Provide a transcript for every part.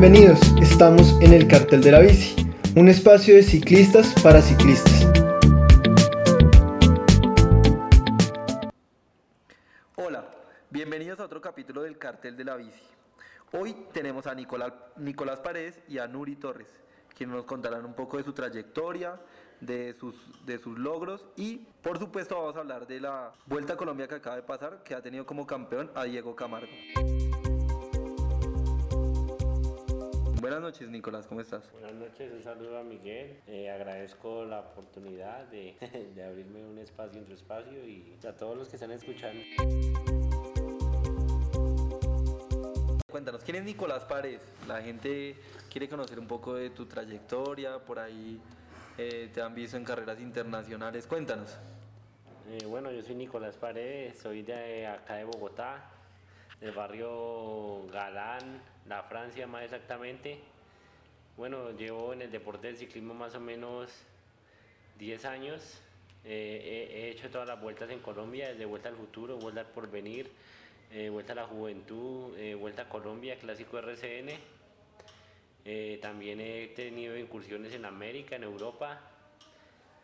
Bienvenidos, estamos en el Cartel de la Bici, un espacio de ciclistas para ciclistas. Hola, bienvenidos a otro capítulo del Cartel de la Bici. Hoy tenemos a Nicolás, Nicolás Paredes y a Nuri Torres, quienes nos contarán un poco de su trayectoria, de sus, de sus logros y por supuesto vamos a hablar de la Vuelta a Colombia que acaba de pasar, que ha tenido como campeón a Diego Camargo. Buenas noches, Nicolás, ¿cómo estás? Buenas noches, un saludo a Miguel. Eh, agradezco la oportunidad de, de, abrirme un espacio en tu espacio y a todos los que están escuchando. Cuéntanos, ¿quién es Nicolás Paredes? La gente quiere conocer un poco de tu trayectoria, por ahí eh, te han visto en carreras internacionales. Cuéntanos. Eh, bueno, yo soy Nicolás Paredes, soy de acá de Bogotá, del barrio Galán, la Francia más exactamente. Bueno, llevo en el deporte del ciclismo más o menos 10 años. Eh, he, he, hecho todas las vueltas en Colombia, desde Vuelta al Futuro, Vuelta al Porvenir, eh, Vuelta a la Juventud, eh, Vuelta a Colombia, Clásico RCN. también he tenido incursiones en América, en Europa.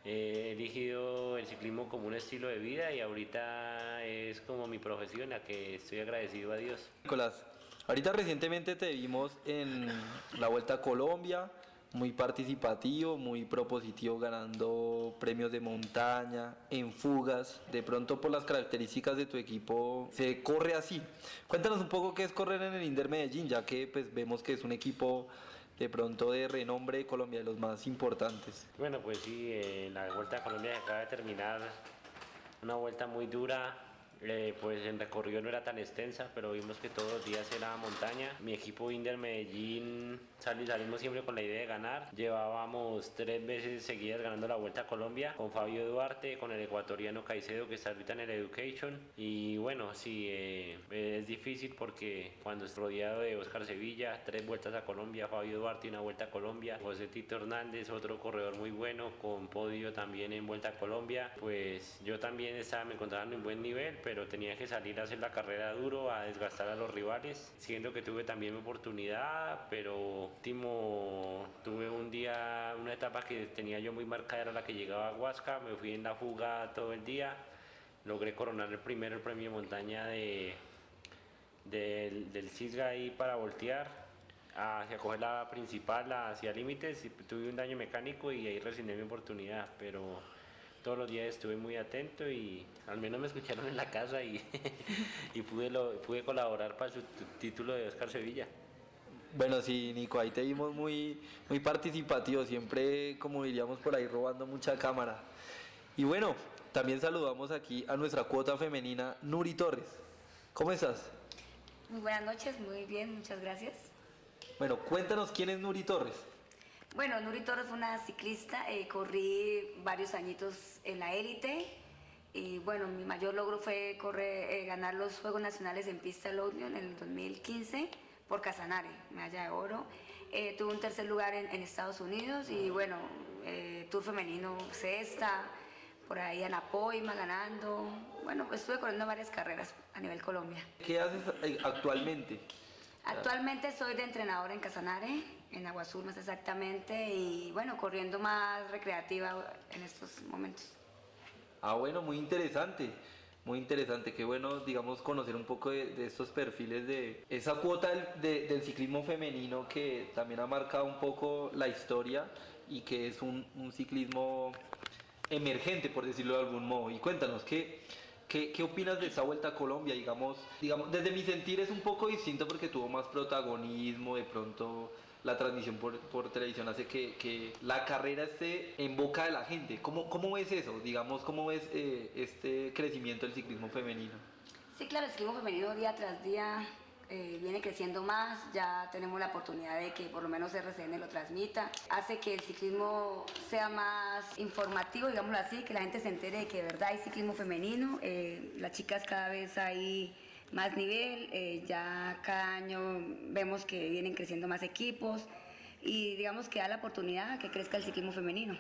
He elegido el ciclismo como un estilo de vida y ahorita es como mi profesión, a que estoy agradecido a Dios. Nicolás, Ahorita recientemente te vimos en la Vuelta a Colombia, muy participativo, muy propositivo, ganando premios de montaña, en fugas. De pronto por las características de tu equipo se corre así. Cuéntanos un poco qué es correr en el Inder Medellín, ya que pues vemos que es un equipo de pronto de renombre de Colombia, de los más importantes. Bueno, pues sí, eh, la Vuelta a Colombia acaba de terminar una vuelta muy dura, eh, pues el recorrido no era tan extensa, pero vimos que todos los días era montaña. Mi equipo Inder Medellín salimos siempre con la idea de ganar. Llevábamos tres veces seguidas ganando la Vuelta a Colombia con Fabio Duarte, con el ecuatoriano Caicedo que está ahorita en el Education. Y bueno, sí, eh, es difícil porque cuando es rodeado de Oscar Sevilla, tres vueltas a Colombia, Fabio Duarte una Vuelta a Colombia, José Tito Hernández, otro corredor muy bueno, con podio también en Vuelta a Colombia, pues yo también estaba, me encontraba en un buen nivel, pero tenía que salir a hacer la carrera duro, a desgastar a los rivales, siendo que tuve también mi oportunidad, pero último tuve un día, una etapa que tenía yo muy marcada, era la que llegaba a Huasca, me fui en la fuga todo el día, logré coronar el primero el premio montaña de, del, del Cisga ahí para voltear, hacia coger la principal, hacia límites, tuve un daño mecánico y ahí resigné mi oportunidad, pero todos los días estuve muy atento y al menos me escucharon en la casa y, y pude, lo, pude colaborar para su título de Oscar Sevilla. Bueno, sí, Nico, ahí te vimos muy, muy participativo, siempre, como diríamos por ahí, robando mucha cámara. Y bueno, también saludamos aquí a nuestra cuota femenina, Nuri Torres. ¿Cómo estás? Muy buenas noches, muy bien, muchas gracias. Bueno, cuéntanos quién es Nuri Torres. Bueno, Nuri Torres fue una ciclista, eh, corrí varios añitos en la élite y bueno, mi mayor logro fue correr, eh, ganar los Juegos Nacionales en pista Lotnion en el 2015 por Casanare, medalla de oro. Eh, tuve un tercer lugar en, en Estados Unidos y bueno, eh, Tour femenino sexta, por ahí Ana Poima ganando. Bueno, pues estuve corriendo varias carreras a nivel Colombia. ¿Qué haces eh, actualmente? Actualmente soy de entrenador en Casanare, en Agua Azul más exactamente, y bueno, corriendo más recreativa en estos momentos. Ah, bueno, muy interesante muy interesante, qué bueno, digamos, conocer un poco de, de estos perfiles de esa cuota del, de, del, ciclismo femenino que también ha marcado un poco la historia y que es un, un ciclismo emergente, por decirlo de algún modo. Y cuéntanos, ¿qué, qué, qué opinas de esa vuelta a Colombia? Digamos, digamos, desde mi sentir es un poco distinto porque tuvo más protagonismo, de pronto la transmisión por, por televisión hace que, que, la carrera esté en boca de la gente. ¿Cómo, cómo ves eso? Digamos, ¿cómo ves eh, este crecimiento del ciclismo femenino? Sí, claro, el ciclismo femenino día tras día eh, viene creciendo más, ya tenemos la oportunidad de que por lo menos RCN lo transmita, hace que el ciclismo sea más informativo, digámoslo así, que la gente se entere de que de verdad hay ciclismo femenino, eh, las chicas cada vez hay más nivel, eh, ya cada año vemos que vienen creciendo más equipos y digamos que da la oportunidad a que crezca el ciclismo femenino.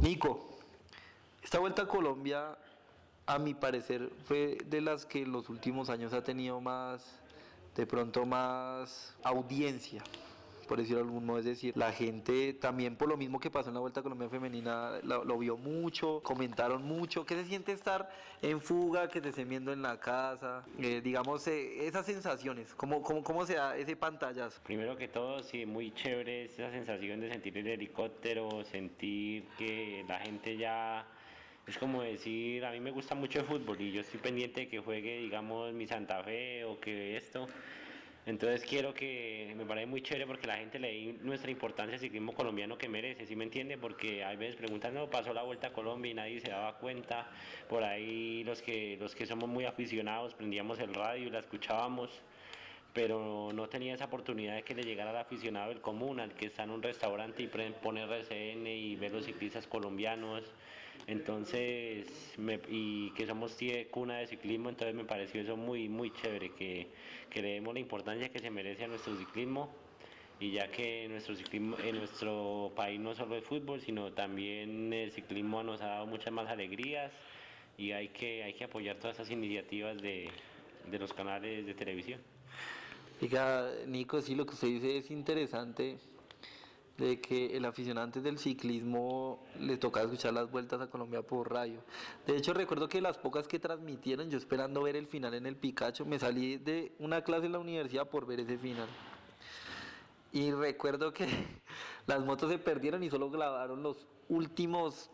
Nico, esta vuelta a Colombia, a mi parecer, fue de las que en los últimos años ha tenido más de pronto más audiencia por decirlo de algún modo. Es decir, la gente también por lo mismo que pasó en la Vuelta a Colombia Femenina lo, vio mucho, comentaron mucho. ¿Qué se siente estar en fuga, que te estén viendo en la casa? Eh, digamos, eh, esas sensaciones, ¿cómo, cómo, ¿cómo se da ese pantallazo? Primero que todo, sí, muy chévere esa sensación de sentir el helicóptero, sentir que la gente ya es como decir, a mí me gusta mucho el fútbol y yo estoy pendiente de que juegue, digamos, mi Santa Fe o que esto. Entonces quiero que, me parece muy chévere porque la gente le dé nuestra importancia al ciclismo colombiano que merece, ¿sí me entiende? Porque hay veces preguntan, no, pasó la Vuelta a Colombia y nadie se daba cuenta. Por ahí los que, los que somos muy aficionados prendíamos el radio y la escuchábamos pero no tenía esa oportunidad de que le llegara al aficionado del común, al que está en un restaurante y pone RCN y ve los ciclistas colombianos, entonces, y que somos cuna de ciclismo, entonces me pareció eso muy, muy chévere, que, que le demos la importancia que se merece a nuestro ciclismo y ya que nuestro ciclismo, en nuestro país no solo es fútbol, sino también el ciclismo nos ha dado muchas más alegrías y hay que, hay que apoyar todas esas iniciativas de, de los canales de televisión. Diga, Nico, sí, lo que usted dice es interesante de que el aficionante del ciclismo le tocaba escuchar las vueltas a Colombia por radio. De hecho, recuerdo que las pocas que transmitieron, yo esperando ver el final en el Picacho, me salí de una clase en la universidad por ver ese final. Y recuerdo que las motos se perdieron y solo grabaron los últimos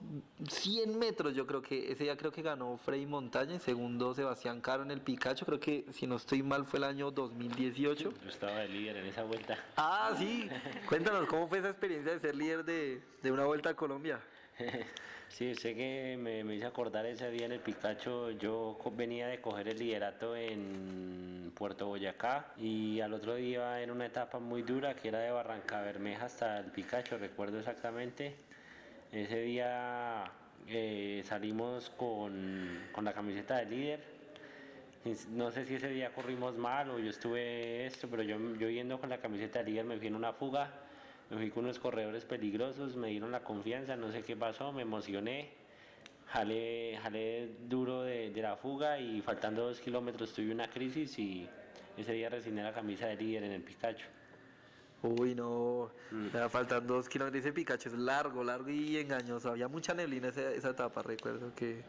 100 metros. Yo creo que ese día creo que ganó Frey Montaña, segundo Sebastián Caro en el Picacho. Creo que si no estoy mal fue el año 2018. Yo estaba de líder en esa vuelta. Ah, sí. Cuéntanos cómo fue esa experiencia de ser líder de, de una vuelta a Colombia. Sí, sé que me, me hizo acordar ese día en el Picacho. Yo venía de coger el liderato en Puerto Boyacá y al otro día en una etapa muy dura que era de Barranca Bermeja hasta el Picacho, recuerdo exactamente. Ese día eh, salimos con, con la camiseta de líder. No sé si ese día corrimos mal o yo estuve esto, pero yo, yo yendo con la camiseta de líder me fui en una fuga me fui con unos corredores peligrosos, me dieron la confianza, no sé qué pasó, me emocioné, jalé, jalé duro de, la fuga y faltando dos kilómetros tuve una crisis y ese día resigné la camisa de líder en el Picacho. Uy, no, mm. faltando dos kilómetros. Ese Picacho es largo, largo y engañoso. Había mucha neblina esa, esa etapa, recuerdo que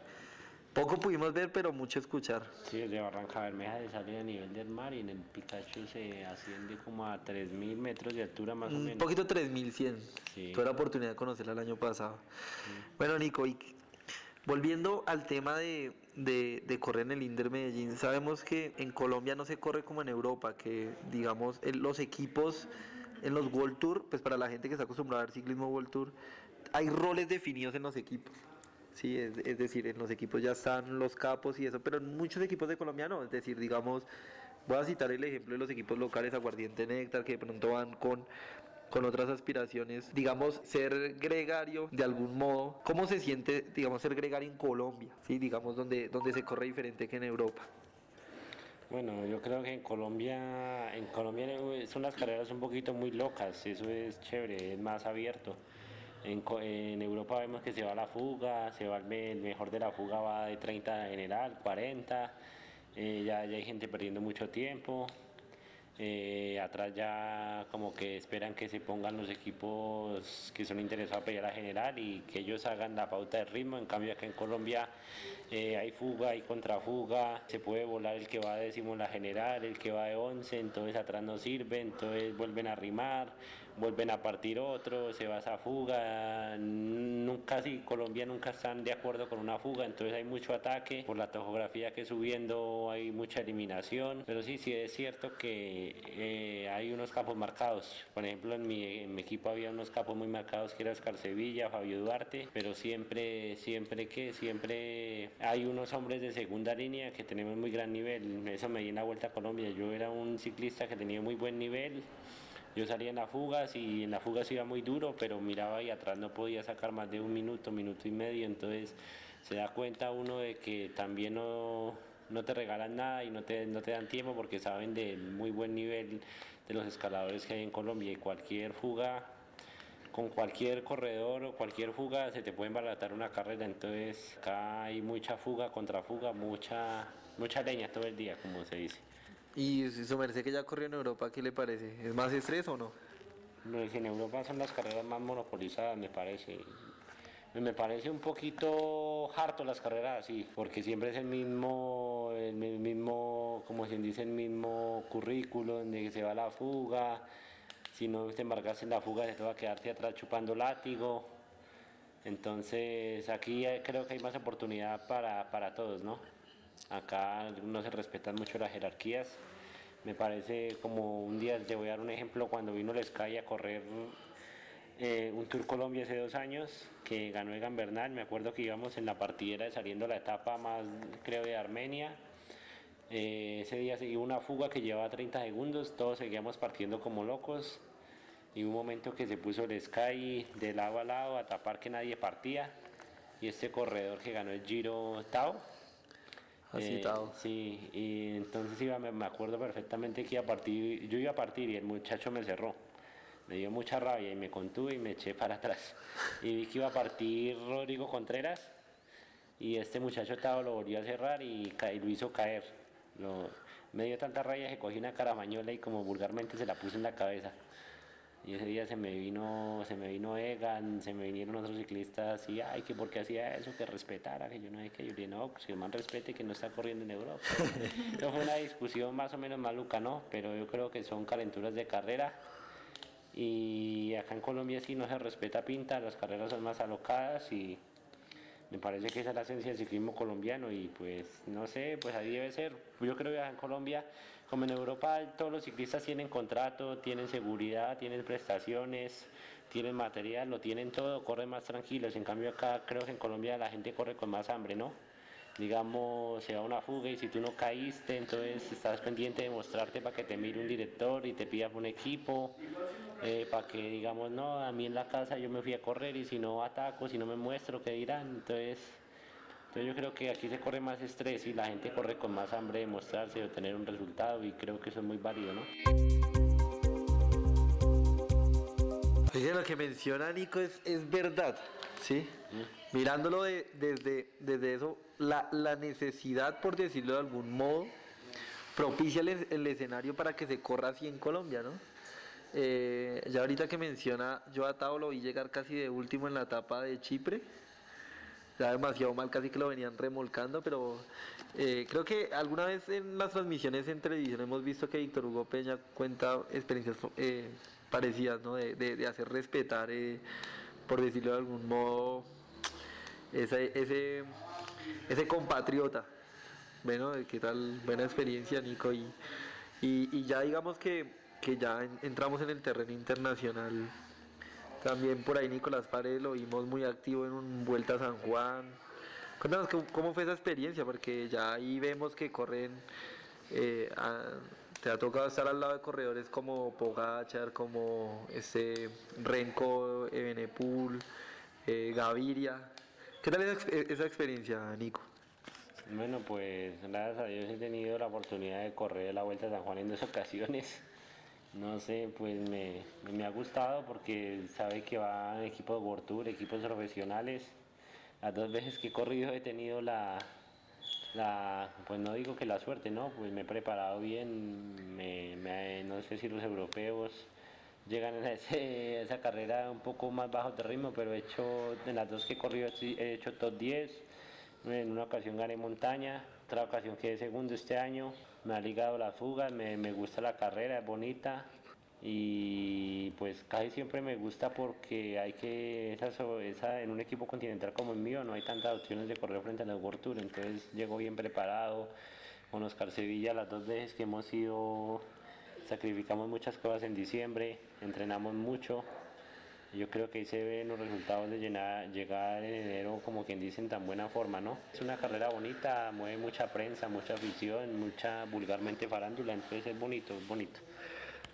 poco pudimos ver, pero mucho escuchar. Sí, el de Barranca Bermeja sale a nivel del mar y en el Picacho se asciende como a 3.000 metros de altura más o menos. Un poquito 3.100. Sí. Tuve la oportunidad de conocerla el año pasado. Bueno, Nico, y volviendo al tema de, de, correr en el Inder Medellín, sabemos que en Colombia no se corre como en Europa, que digamos los equipos en los World Tour, pues para la gente que está acostumbrada a ver ciclismo World Tour, hay roles definidos en los equipos. Sí, es, decir, en los equipos ya están los capos y eso, pero en muchos equipos de Colombia no. Es decir, digamos, voy a citar el ejemplo de los equipos locales Aguardiente Néctar, que de pronto van con con otras aspiraciones, digamos, ser gregario de algún modo. ¿Cómo se siente, digamos, ser gregario en Colombia? Sí, digamos, donde, donde se corre diferente que en Europa. Bueno, yo creo que en Colombia, en Colombia son las carreras un poquito muy locas, eso es chévere, es más abierto. En, Europa vemos que se va la fuga, se va el, mejor de la fuga va de 30 general, 40, eh, ya, ya hay gente perdiendo mucho tiempo. Eh, atrás ya como que esperan que se pongan los equipos que son interesados a pelear a general y que ellos hagan la pauta de ritmo. En cambio acá en Colombia eh, hay fuga, hay contrafuga, se puede volar el que va de décimo la general, el que va de 11, entonces atrás no sirve, entonces vuelven a rimar vuelven a partir otro, se va esa fuga, nunca si Colombia nunca están de acuerdo con una fuga, entonces hay mucho ataque, por la topografía que subiendo hay mucha eliminación, pero sí, sí es cierto que eh, hay unos capos marcados, por ejemplo en mi, equipo había unos capos muy marcados que era Oscar Sevilla, Fabio Duarte, pero siempre, siempre que, siempre hay unos hombres de segunda línea que tenemos muy gran nivel, eso me di en la Vuelta a Colombia, yo era un ciclista que tenía muy buen nivel, yo salía en las fugas y en las fugas iba muy duro, pero miraba y atrás no podía sacar más de un minuto, minuto y medio, entonces se da cuenta uno de que también no, no te regalan nada y no te, no te dan tiempo porque saben del muy buen nivel de los escaladores que hay en Colombia. Y cualquier fuga con cualquier corredor o cualquier fuga se te puede embaratar una carrera, entonces acá hay mucha fuga, contrafuga, mucha, mucha leña todo el día, como se dice. Y su merced que ya corrió en Europa, ¿qué le parece? ¿Es más estrés o no? En Europa son las carreras más monopolizadas, me parece. Me parece un poquito harto las carreras así, porque siempre es el mismo, el mismo, como se dice, el mismo currículo donde se va la fuga. Si no te embarcas en la fuga, te va a quedarte atrás chupando látigo. Entonces aquí creo que hay más oportunidad para, para todos, ¿no? Acá no se respetan mucho las jerarquías. Me parece como un día, te voy a dar un ejemplo, cuando vino el Sky a correr eh, un Tour Colombia hace dos años, que ganó Egan Bernal, me acuerdo que íbamos en la partidera de saliendo la etapa más, creo, de Armenia. Eh, ese día se dio una fuga que llevaba 30 segundos, todos seguíamos partiendo como locos. Y un momento que se puso el Sky de lado a lado a tapar que nadie partía. Y este corredor que ganó el Giro Tao, Eh, sí, y entonces iba, me, acuerdo perfectamente que iba a partir, yo iba a partir y el muchacho me cerró. Me dio mucha rabia y me contuve y me eché para atrás. Y vi que iba a partir Rodrigo Contreras y este muchacho estaba, lo volvió a cerrar y, lo hizo caer. me dio tanta rabia que cogí una caramañola y como vulgarmente se la puse en la cabeza. Y ese día se me vino, se me vino Egan, se me vinieron otros ciclistas y ay que porque hacía eso, que respetara, que yo no hay que yo le no, pues que el man respete que no está corriendo en Europa. Eso fue una discusión más o menos maluca, ¿no? Pero yo creo que son calenturas de carrera. Y acá en Colombia sí no se respeta pinta, las carreras son más alocadas y me parece que esa es la esencia del ciclismo colombiano y pues no sé, pues ahí debe ser. Yo creo que en Colombia como en Europa todos los ciclistas tienen contrato, tienen seguridad, tienen prestaciones, tienen material, lo tienen todo, corren más tranquilos. En cambio acá creo que en Colombia la gente corre con más hambre, ¿no? Digamos, se va una fuga y si tú no caíste, entonces estás pendiente de mostrarte para que te mire un director y te pida un equipo, eh, para que digamos, no, a mí en la casa yo me fui a correr y si no ataco, si no me muestro, ¿qué dirán? Entonces entonces yo creo que aquí se corre más estrés y la gente corre con más hambre de mostrarse, de obtener un resultado y creo que eso es muy válido, ¿no? Oye, lo que menciona Nico es, es verdad, ¿sí? Mirándolo desde, desde eso, la, la, necesidad, por decirlo de algún modo, propicia el, escenario para que se corra así en Colombia, ¿no? Eh, ya ahorita que menciona, yo a Tao lo vi llegar casi de último en la etapa de Chipre, ya demasiado mal, casi que lo venían remolcando, pero eh, creo que alguna vez en las transmisiones en televisión hemos visto que Víctor Hugo Peña cuenta experiencias eh, parecidas, ¿no? De, hacer respetar, eh, por decirlo de algún modo, ese, ese, ese compatriota. Bueno, qué tal, buena experiencia, Nico. Y, y, ya digamos que, que ya entramos en el terreno internacional también por ahí Nicolás Paredes lo vimos muy activo en un Vuelta a San Juan. Cuéntanos cómo fue esa experiencia, porque ya ahí vemos que corren, eh, te ha tocado estar al lado de corredores como Pogachar, como este Renko, Ebenepul, eh, Gaviria. ¿Qué tal esa, esa experiencia, Nico? Bueno, pues gracias a Dios he tenido la oportunidad de correr la Vuelta a San Juan en dos ocasiones. No sé, pues me, ha gustado porque sabe que va en equipo de World Tour, equipos profesionales. Las dos veces que he corrido he tenido la, la, pues no digo que la suerte, ¿no? Pues me he preparado bien, me, no sé si los europeos llegan a, esa carrera un poco más bajo de ritmo, pero he hecho, en las dos que he corrido he hecho top 10, en una ocasión gané montaña, otra ocasión quedé segundo este año, me ha ligado la fuga, me, gusta la carrera, es bonita y pues casi siempre me gusta porque hay que, esa, en un equipo continental como el mío no hay tantas opciones de correr frente a los World Tour, entonces llego bien preparado con Oscar Sevilla las dos veces que hemos ido, sacrificamos muchas cosas en diciembre, entrenamos mucho yo creo que ahí se ven los resultados de llegar en enero, como quien dice, en tan buena forma, ¿no? Es una carrera bonita, mueve mucha prensa, mucha afición, mucha vulgarmente farándula, entonces es bonito, es bonito.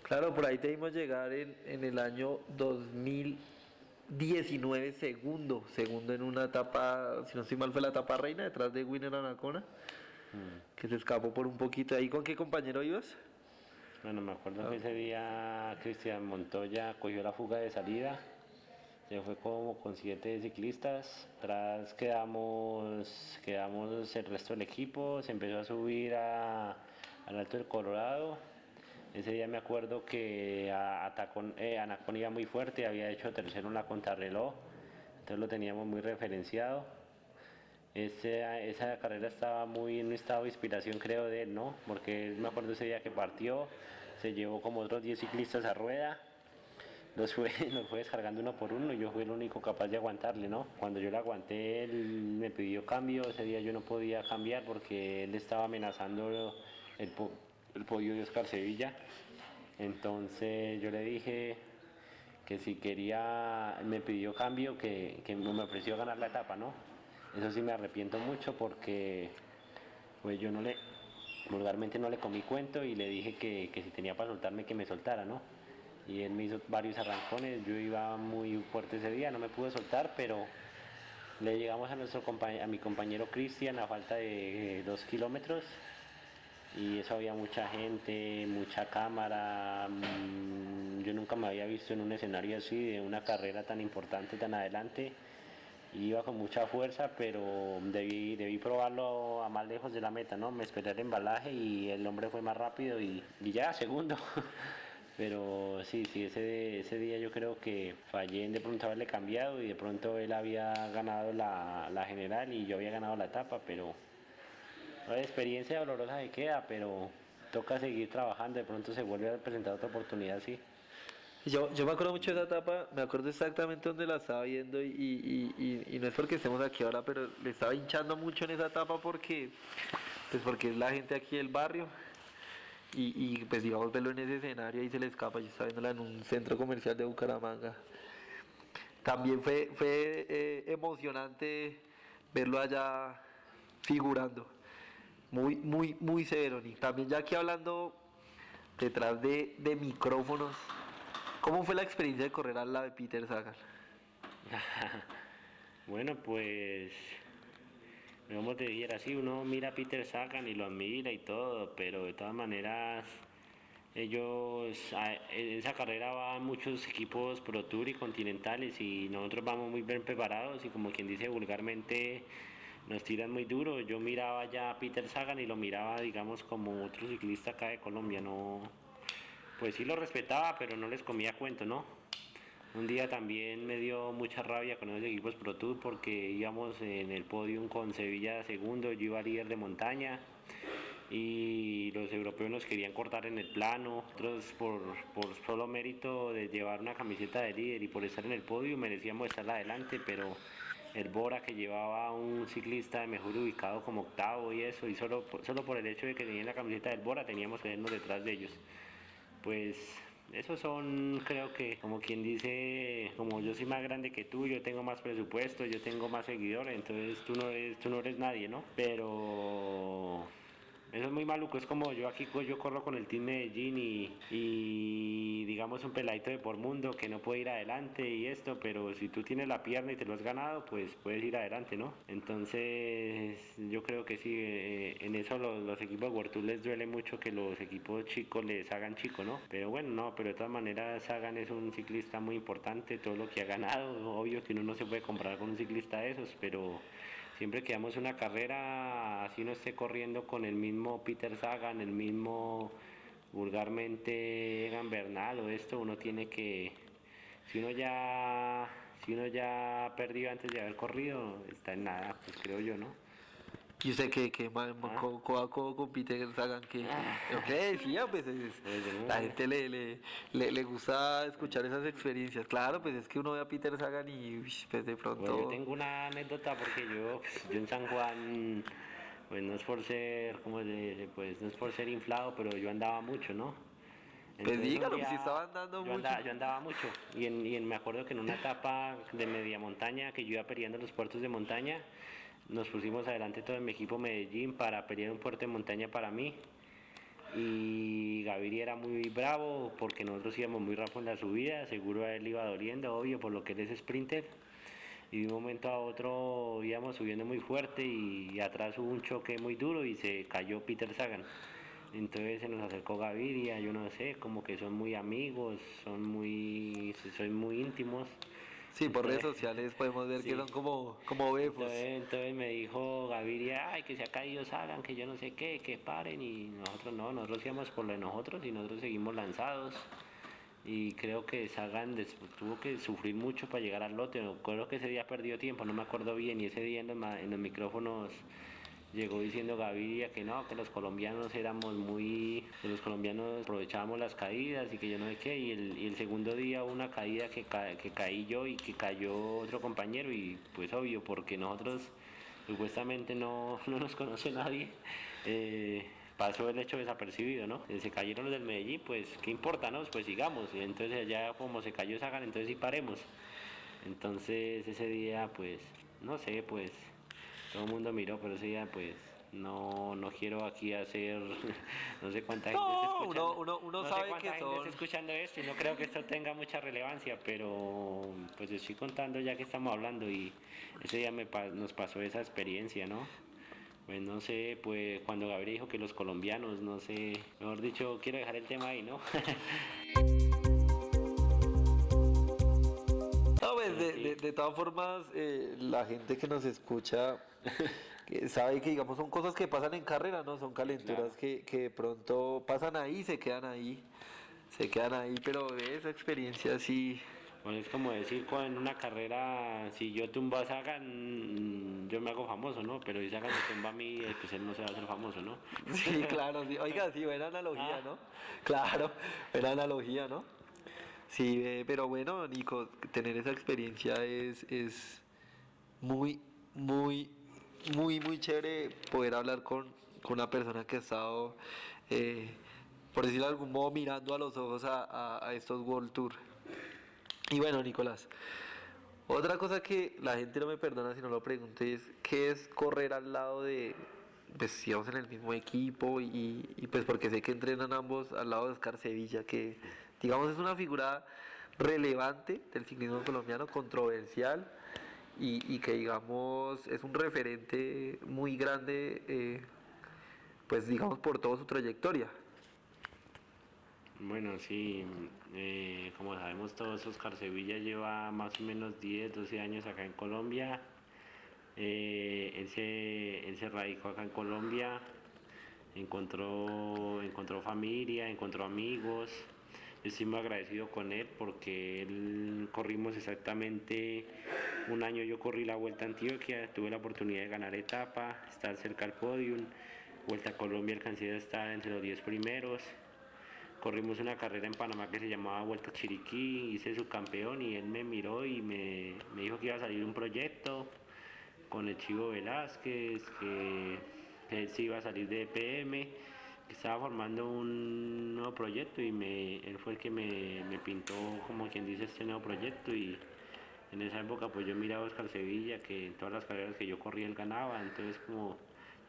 Claro, por ahí te vimos llegar en, en el año 2019, segundo, segundo en una etapa, si no estoy mal, fue la etapa reina, detrás de Winner Anacona, mm. que se escapó por un poquito. ¿Ahí con qué compañero ibas? Bueno, me acuerdo que ese día Cristian Montoya cogió la fuga de salida, se fue como con siete ciclistas, atrás quedamos, quedamos el resto del equipo, se empezó a subir a, al Alto del Colorado. Ese día me acuerdo que eh, Anacón iba muy fuerte, había hecho tercero en la contrarreloj, entonces lo teníamos muy referenciado. esa carrera estaba muy en un estado de inspiración, creo, de él, ¿no? Porque me acuerdo ese día que partió, se llevó como otros 10 ciclistas a rueda, los fue, fue descargando uno por uno y yo fui el único capaz de aguantarle, ¿no? Cuando yo le aguanté, él me pidió cambio, ese día yo no podía cambiar porque él estaba amenazando el, el podio de Oscar Sevilla. Entonces yo le dije que si quería, me pidió cambio, que, que me ofreció ganar la etapa, ¿no? Eso sí me arrepiento mucho porque pues yo no le, vulgarmente no le comí cuento y le dije que, que si tenía para soltarme que me soltara, ¿no? Y él me hizo varios arrancones, yo iba muy fuerte ese día, no me pude soltar, pero le llegamos a, nuestro a mi compañero Cristian a falta de dos kilómetros y eso había mucha gente, mucha cámara. Mm, yo nunca me había visto en un escenario así, de una carrera tan importante, tan adelante. Iba con mucha fuerza, pero debí, debí probarlo a más lejos de la meta, ¿no? Me esperé el embalaje y el hombre fue más rápido y, ya, segundo. pero sí, sí, ese, ese día yo creo que fallé en de pronto haberle cambiado y de pronto él había ganado la, la general y yo había ganado la etapa, pero la experiencia dolorosa que queda, pero toca seguir trabajando, de pronto se vuelve a presentar otra oportunidad así. Yo, yo me acuerdo mucho de esa etapa, me acuerdo exactamente dónde la estaba viendo y, y, y, no es porque estemos aquí ahora, pero le estaba hinchando mucho en esa etapa porque, pues porque es la gente aquí del barrio y, pues digamos verlo en ese escenario y se le escapa, yo estaba viéndola en un centro comercial de Bucaramanga. También fue, fue eh, emocionante verlo allá figurando muy, muy, muy severo. Y también ya aquí hablando detrás de, micrófonos, ¿cómo fue la experiencia de correr al lado de Peter Sagan? bueno, pues, como te dijera, sí, uno mira a Peter Sagan y lo admira y todo, pero de todas maneras ellos en esa carrera van muchos equipos Pro Tour y continentales y nosotros vamos muy bien preparados y como quien dice vulgarmente nos tiran muy duro. Yo miraba ya a Peter Sagan y lo miraba, digamos, como otro ciclista acá de Colombia. No, pues sí lo respetaba, pero no les comía cuento, ¿no? Un día también me dio mucha rabia con esos equipos Pro Tour porque íbamos en el podium con Sevilla segundo, yo iba líder de montaña y los europeos nos querían cortar en el plano, otros por, por solo mérito de llevar una camiseta de líder y por estar en el podio merecíamos estar adelante, pero el Bora que llevaba un ciclista de mejor ubicado como octavo y eso, y solo, solo por el hecho de que tenían la camiseta del Bora teníamos que irnos detrás de ellos. Pues esos son, creo que, como quien dice, como yo soy más grande que tú, yo tengo más presupuesto, yo tengo más seguidores, entonces tú no eres, tú no eres nadie, ¿no? Pero eso es muy maluco, es como yo aquí yo corro con el Team Medellín y, digamos un peladito de por mundo que no puede ir adelante y esto, pero si tú tienes la pierna y te lo has ganado, pues puedes ir adelante, ¿no? Entonces yo creo que sí, eh, en eso los, equipos World les duele mucho que los equipos chicos les hagan chico, ¿no? Pero bueno, no, pero de todas maneras Sagan es un ciclista muy importante, todo lo que ha ganado, obvio que uno no se puede comprar con un ciclista de esos, pero siempre que damos una carrera, así no esté corriendo con el mismo Peter Sagan, el mismo vulgarmente Egan Bernal o esto, uno tiene que, si uno ya, si uno ya perdió antes de haber corrido, está en nada, pues creo yo, ¿no? Y usted que, que man, ah. con Peter Sagan que ah. ok decía pues la gente le, le, le, gusta escuchar esas experiencias claro pues es que uno ve a Peter Sagan y pues de pronto yo tengo una anécdota porque yo pues, yo en San Juan pues no es por ser como pues no es por ser inflado pero yo andaba mucho no pues dígalo, si estaba andando yo mucho. Andaba, yo andaba mucho y, en, y en, me acuerdo que en una etapa de media montaña que yo iba peleando los puertos de montaña nos pusimos adelante todo mi equipo Medellín para pelear un puerto de montaña para mí. Y Gaviria era muy bravo porque nosotros íbamos muy rápido en la subida, seguro a él iba doliendo, obvio, por lo que él es sprinter. Y de un momento a otro íbamos subiendo muy fuerte y, atrás hubo un choque muy duro y se cayó Peter Sagan. Entonces se nos acercó Gaviria, yo no sé, como que son muy amigos, son muy, son muy íntimos Sí, por redes sociales podemos ver que Sí. son como, como befos. Entonces, entonces me dijo Gaviria, ay, que se ha caído Sagan, que yo no sé qué, que paren. Y nosotros no, nosotros íbamos por lo de nosotros y nosotros seguimos lanzados. Y creo que Sagan des- tuvo que sufrir mucho para llegar al lote. Creo que ese día perdió tiempo, no me acuerdo bien. Y ese día en los, ma- en los micrófonos llegó diciendo Gaviria que no, que los colombianos éramos muy, que los colombianos aprovechábamos las caídas y que yo no sé qué, y el, segundo día hubo una caída que, que caí yo y que cayó otro compañero y pues obvio, porque nosotros supuestamente no, no nos conoce nadie, eh, pasó el hecho desapercibido, ¿no? Eh, Se cayeron los del Medellín, pues qué importa, ¿no? Pues sigamos, entonces ya como se cayó Sagan, entonces sí paremos. Entonces ese día pues, no sé, pues todo el mundo miró, pero ese día pues no, no quiero aquí hacer, no sé cuánta gente No, está escuchando. uno- uno- uno no sabe sé cuánta que gente son- está escuchando esto y no creo que esto tenga mucha relevancia, pero pues estoy contando ya que estamos hablando y ese día me nos pasó esa experiencia, ¿no? Pues no sé, pues cuando Gabriel dijo que los colombianos, no sé, mejor dicho, quiero dejar el tema ahí, ¿no? de, de- de todas formas, eh, la gente que nos escucha que sabe que, digamos, son cosas que pasan en carrera, ¿no? Son calenturas Claro. que, que de pronto pasan ahí, se quedan ahí, se quedan ahí, pero de esa experiencia sí, Bueno, es como decir, cuando en una carrera, si yo tumbo a Sagan, mm, yo me hago famoso, ¿no? Pero si Sagan me tumba a mí, eh, pues él no se va a hacer famoso, ¿no? sí, claro, sí. Oiga, sí, buena analogía, Ah. ¿no? Claro, buena analogía, ¿no? Sí, eh, pero bueno, Nico, tener esa experiencia es, es muy, muy, muy, muy chévere poder hablar con, con una persona que ha estado, eh, por decirlo de algún modo, mirando a los ojos a, a- estos World Tour. Y bueno, Nicolás, otra cosa que la gente no me perdona si no lo pregunto es, ¿qué es correr al lado de, pues en el mismo equipo y, y, pues porque sé que entrenan ambos al lado de Oscar Sevilla, que digamos es una figura relevante del ciclismo colombiano, controversial y, que digamos es un referente muy grande, eh, pues digamos por toda su trayectoria. Bueno, sí, eh, como sabemos todos, Oscar Sevilla lleva más o menos 10, 12 años acá en Colombia. Eh, él, se, él se radicó acá en Colombia, encontró, encontró familia, encontró amigos. Estoy muy agradecido con él porque él corrimos exactamente un año. Yo corrí la Vuelta a Antioquia, tuve la oportunidad de ganar etapa, estar cerca al podium. Vuelta a Colombia alcancé a estar entre los 10 primeros corrimos una carrera en Panamá que se llamaba Vuelta Chiriquí, hice su campeón y él me miró y me, dijo que iba a salir un proyecto con el Chivo Velázquez, que, que él se iba a salir de EPM, estaba formando un nuevo proyecto y me, él fue el que me, me pintó, como quien dice, este nuevo proyecto y en esa época pues yo miraba a Oscar Sevilla, que en todas las carreras que yo corría él ganaba, entonces como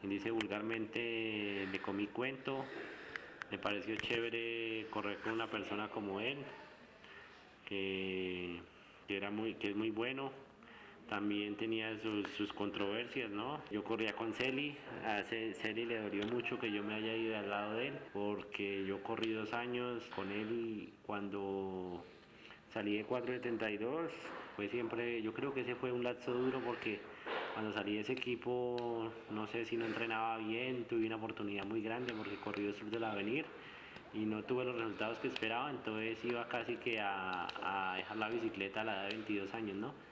quien dice vulgarmente le comí cuento, me pareció chévere correr con una persona como él, que, que era muy, que es muy bueno. También tenía sus, sus controversias, ¿no? Yo corría con Celi, a Ce- Celi le dolió mucho que yo me haya ido al lado de él, porque yo corrí dos años con él cuando salí de 472, fue siempre, yo creo que ese fue un lapso duro porque cuando salí de ese equipo, no sé si no entrenaba bien, tuve una oportunidad muy grande porque corrí el sur del Avenir y no tuve los resultados que esperaba, entonces iba casi que a, a dejar la bicicleta a la edad de 22 años, ¿no?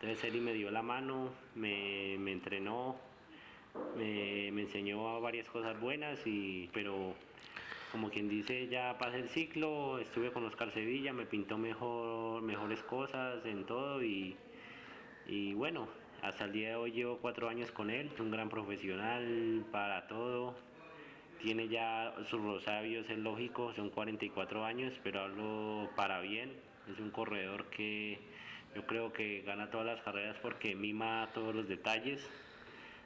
Entonces Eli me dio la mano, me, entrenó, me, enseñó varias cosas buenas, y, pero como quien dice, ya pasé el ciclo, estuve con Oscar Sevilla, me pintó mejor, mejores cosas en todo y, bueno, hasta el día de hoy llevo cuatro años con él, es un gran profesional para todo, tiene ya sus rosabios, es lógico, son 44 años, pero hablo para bien, es un corredor que yo creo que gana todas las carreras porque mima todos los detalles.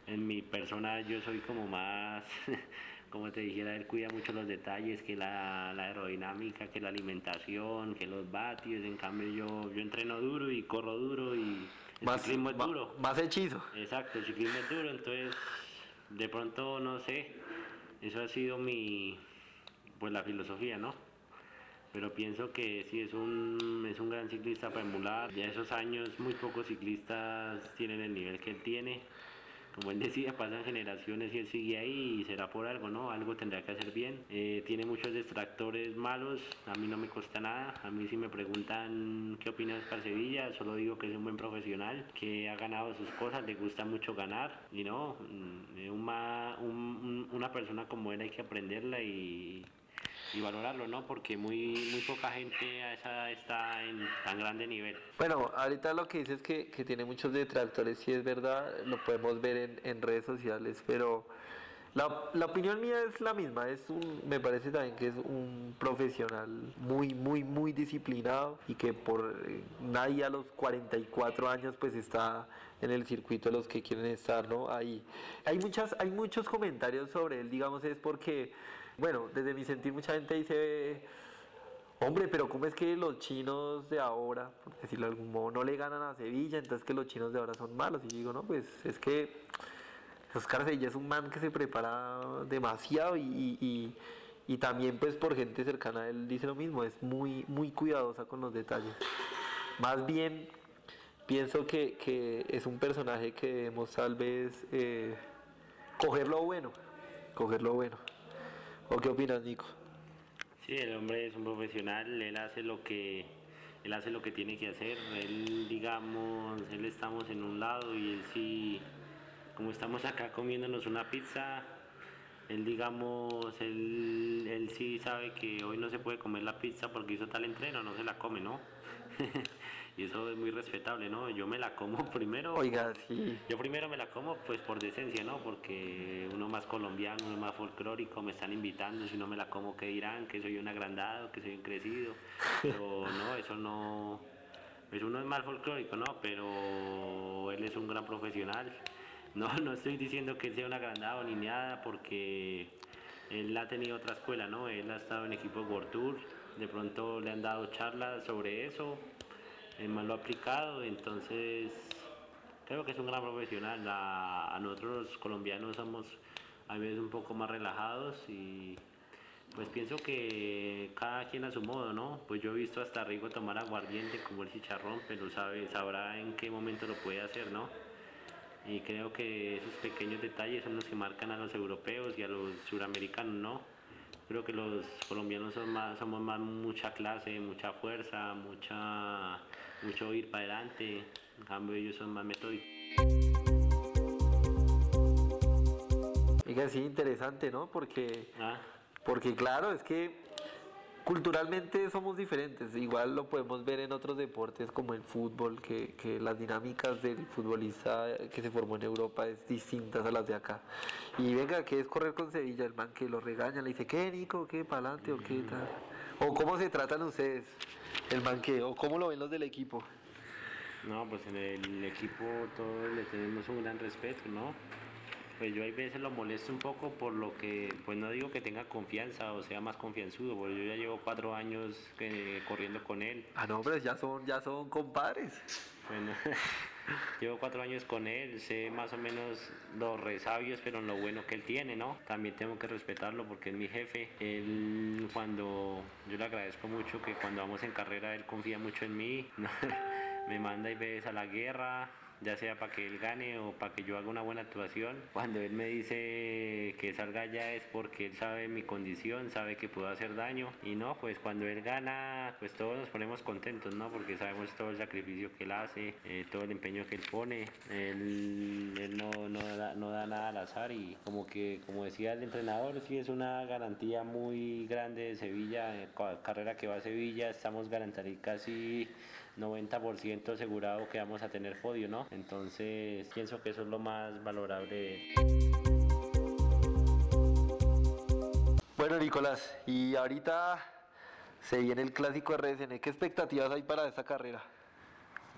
En mi persona yo soy como más, como te dijera, él cuida mucho los detalles, que la, la aerodinámica, que la alimentación, que los vatios, en cambio yo, yo entreno duro y corro duro y el Más, ciclismo es duro. más hechizo. Exacto, el ciclismo es duro, entonces de pronto no sé, eso ha sido mi, pues la filosofía, ¿no? Pero pienso que sí es un, es un gran ciclista para emular. Ya esos años muy pocos ciclistas tienen el nivel que él tiene como él decía, pasan generaciones y él sigue ahí y será por algo, ¿no? Algo tendrá que hacer bien. Eh, tiene muchos distractores malos, a mí no me cuesta nada. A mí si me preguntan qué opinas para Sevilla, solo digo que es un buen profesional, que ha ganado sus cosas, le gusta mucho ganar y no, mm, una, una persona como él hay que aprenderla y y valorarlo, ¿no? Porque muy, muy poca gente a esa está en tan grande nivel. Bueno, ahorita lo que dices es que, que tiene muchos detractores, sí es verdad, lo podemos ver en, en redes sociales, pero la, la, opinión mía es la misma, es un, me parece también que es un profesional muy, muy, muy disciplinado y que por nadie a los 44 años pues está en el circuito de los que quieren estar, ¿no? Ahí. Hay, muchas, hay muchos comentarios sobre él, digamos, es porque bueno, desde mi sentir mucha gente dice, hombre, pero ¿cómo es que los chinos de ahora, por decirlo de algún modo, no le ganan a Sevilla, entonces que los chinos de ahora son malos? Y digo, no, pues es que Oscar Sevilla es un man que se prepara demasiado y, también pues por gente cercana a él dice lo mismo, es muy, muy cuidadosa con los detalles. Más bien pienso que, es un personaje que debemos tal vez eh, coger lo bueno, coger lo bueno. ¿O qué opinas, Nico? Sí, el hombre es un profesional, él hace lo que él hace lo que tiene que hacer. Él, digamos, él estamos en un lado y él sí, como estamos acá comiéndonos una pizza, él, digamos, él, él sí sabe que hoy no se puede comer la pizza porque hizo tal entreno, no se la come, ¿no? y eso es muy respetable, ¿no? Yo me la como primero. Oiga, sí. Yo primero me la como pues por decencia, ¿no? Porque uno más colombiano, uno más folclórico, me están invitando, si no me la como, ¿qué dirán? Que soy un agrandado, que soy un crecido. Pero no, eso no... Pues uno es más folclórico, ¿no? Pero él es un gran profesional. No, no estoy diciendo que él sea un agrandado ni nada, porque él ha tenido otra escuela, ¿no? Él ha estado en equipo World Tour, de pronto le han dado charlas sobre eso, el mal lo aplicado, entonces creo que es un gran profesional. A, nosotros los colombianos somos a veces un poco más relajados y pues pienso que cada quien a su modo, ¿no? Pues yo he visto hasta Rigo tomar aguardiente como el chicharrón, pero sabe, sabrá en qué momento lo puede hacer, ¿no? Y creo que esos pequeños detalles son los que marcan a los europeos y a los suramericanos, ¿no? Creo que los colombianos son más, somos más mucha clase, mucha fuerza, mucha mucho ir para adelante, en cambio ellos son más metódicos. Oiga, sí, interesante, ¿no? Porque, ah. porque claro, es que culturalmente somos diferentes. Igual lo podemos ver en otros deportes como el fútbol, que, que, las dinámicas del futbolista que se formó en Europa es distintas a las de acá. Y venga, que es correr con Sevilla, el man que lo regaña, le dice, ¿qué Nico? ¿Qué para adelante o qué tal? ¿O cómo se tratan ustedes? el banqueo? ¿Cómo lo ven los del equipo? No, pues en el equipo todos le tenemos un gran respeto, ¿no? Pues yo a veces lo molesto un poco por lo que, pues no digo que tenga confianza o sea más confianzudo, porque yo ya llevo cuatro años corriendo con él. Ah, no, pero ya son, ya son compadres. Bueno, llevo cuatro años con él, sé más o menos los resabios, pero lo bueno que él tiene, ¿no? También tengo que respetarlo porque es mi jefe. Él cuando, yo le agradezco mucho que cuando vamos en carrera él confía mucho en mí, me manda y ves a la guerra, ya sea para que él gane o para que yo haga una buena actuación. Cuando él me dice que salga ya es porque él sabe mi condición, sabe que puedo hacer daño. Y no, pues cuando él gana, pues todos nos ponemos contentos, ¿no? Porque sabemos todo el sacrificio que él hace, eh, todo el empeño que él pone. Él, no, no, da, no da nada al azar y como que, como decía el entrenador, sí es una garantía muy grande de Sevilla, eh, carrera que va a Sevilla, estamos garantizando casi 90% asegurado que vamos a tener podio, ¿no? Entonces pienso que eso es lo más valorable. Bueno, Nicolás, y ahorita se viene el clásico RSN. ¿Qué expectativas hay para esta carrera?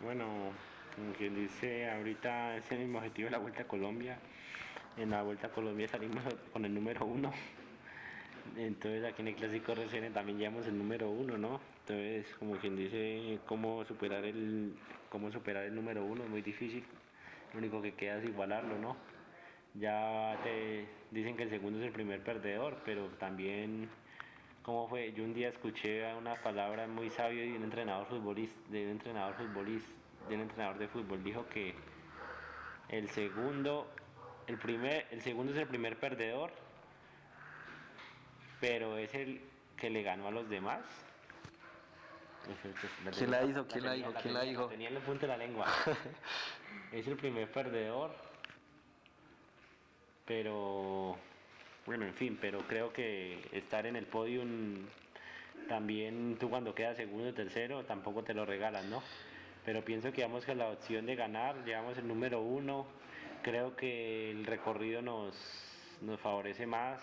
Bueno, como quien dice, ahorita es el mismo objetivo de la Vuelta a Colombia. En la Vuelta a Colombia salimos con el número uno. Entonces aquí en el Clásico RCN también llevamos el número uno, ¿no? Entonces, como quien dice, cómo superar el, cómo superar el número uno es muy difícil. Lo único que queda es igualarlo, ¿no? Ya te dicen que el segundo es el primer perdedor, pero también ¿Cómo fue? Yo un día escuché una palabra muy sabia de un entrenador futbolista, de un entrenador futbolista, de un entrenador de fútbol. Dijo que el segundo, el primer, el segundo es el primer perdedor, pero es el que le ganó a los demás. ¿Quién la hizo? ¿Quién la dijo? ¿Quién la dijo? Tenía en el punto de la lengua. es el primer perdedor, pero bueno, en fin, pero creo que estar en el podium también tú cuando quedas segundo o tercero tampoco te lo regalan, ¿no? Pero pienso que vamos con la opción de ganar, llevamos el número uno, creo que el recorrido nos, nos favorece más.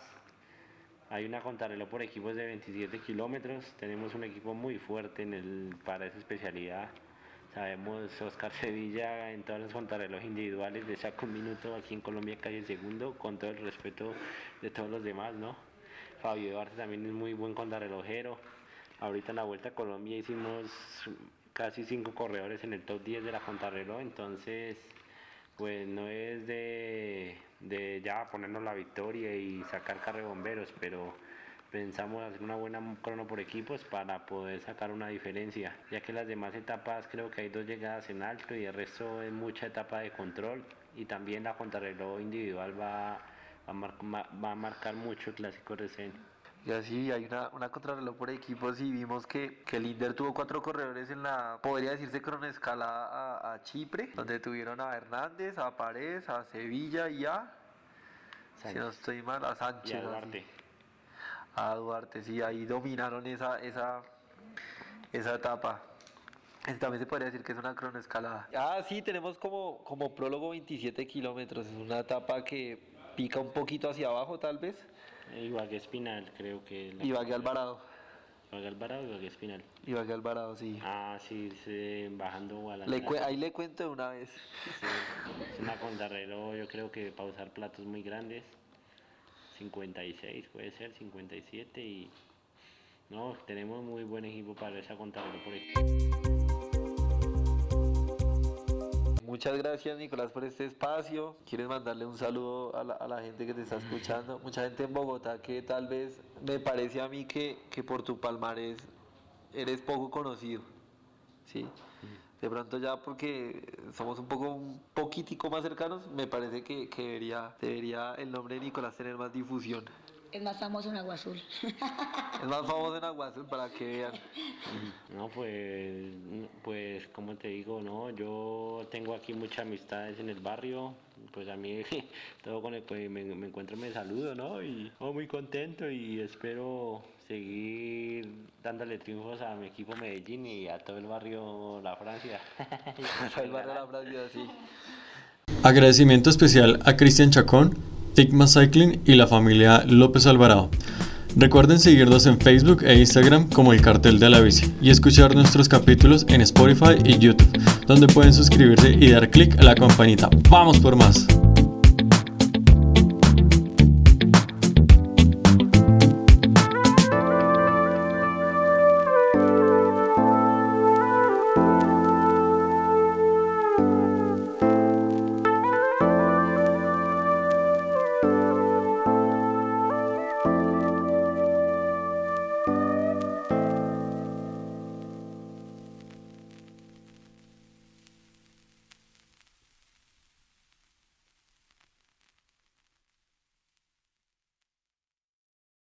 Hay una contrarreloj por equipos de 27 kilómetros, tenemos un equipo muy fuerte en el, para esa especialidad. Sabemos Oscar Sevilla en todas las contrarreloj individuales de saco un minuto aquí en Colombia cae el segundo, con todo el respeto de todos los demás, ¿no? Fabio Duarte también es muy buen contrarrelojero. Ahorita en la Vuelta a Colombia hicimos casi cinco corredores en el top 10 de la contrarreloj, entonces pues no es de, de ya ponernos la victoria y sacar carre bomberos, pero pensamos hacer una buena crono por equipos para poder sacar una diferencia, ya que las demás etapas creo que hay dos llegadas en alto y el resto es mucha etapa de control y también la contrarreloj individual va, va, a marcar mucho el clásico recién. Y así hay una, una contrarreloj por equipos y vimos que, que el Inter tuvo cuatro corredores en la, podría decirse, cronoescala a, a Chipre, donde tuvieron a Hernández, a Paredes, a Sevilla y a, si no estoy mal, a Sánchez. Y a Duarte a Duarte, sí, ahí dominaron esa, esa, esa etapa. También se podría decir que es una cronoescalada. Ah, sí, tenemos como, como prólogo 27 kilómetros. Es una etapa que pica un poquito hacia abajo, tal vez. Ibagué Espinal, creo que. Ibagué Alvarado. Ibagué Alvarado Ibagué Espinal. Ibagué Alvarado, sí. Ah, sí, bajando a la Ahí le cuento de una vez. es una contrarreloj, yo creo que para usar platos muy grandes. 56, puede ser 57 y no, tenemos muy buen equipo para esa contabilidad por aquí. Muchas gracias Nicolás por este espacio. ¿Quieres mandarle un saludo a la, a la, gente que te está escuchando? Mucha gente en Bogotá que tal vez me parece a mí que, que por tu palmarés eres poco conocido. ¿sí? de pronto ya porque somos un poco un poquitico más cercanos, me parece que, que debería, debería el nombre de Nicolás tener más difusión. Es más famoso en Agua Azul. es más famoso en Agua Azul para que vean. No, pues, pues, como te digo, no, yo tengo aquí muchas amistades en el barrio, pues a mí todo con el que me, encuentro me saludo, ¿no? Y oh, muy contento y espero seguir dándole triunfos a mi equipo Medellín y a todo el barrio La Francia. a el barrio La Francia, sí. Agradecimiento especial a Cristian Chacón, Tigma Cycling y la familia López Alvarado. Recuerden seguirnos en Facebook e Instagram como El Cartel de la Bici y escuchar nuestros capítulos en Spotify y YouTube, donde pueden suscribirse y dar clic a la campanita. ¡Vamos por más!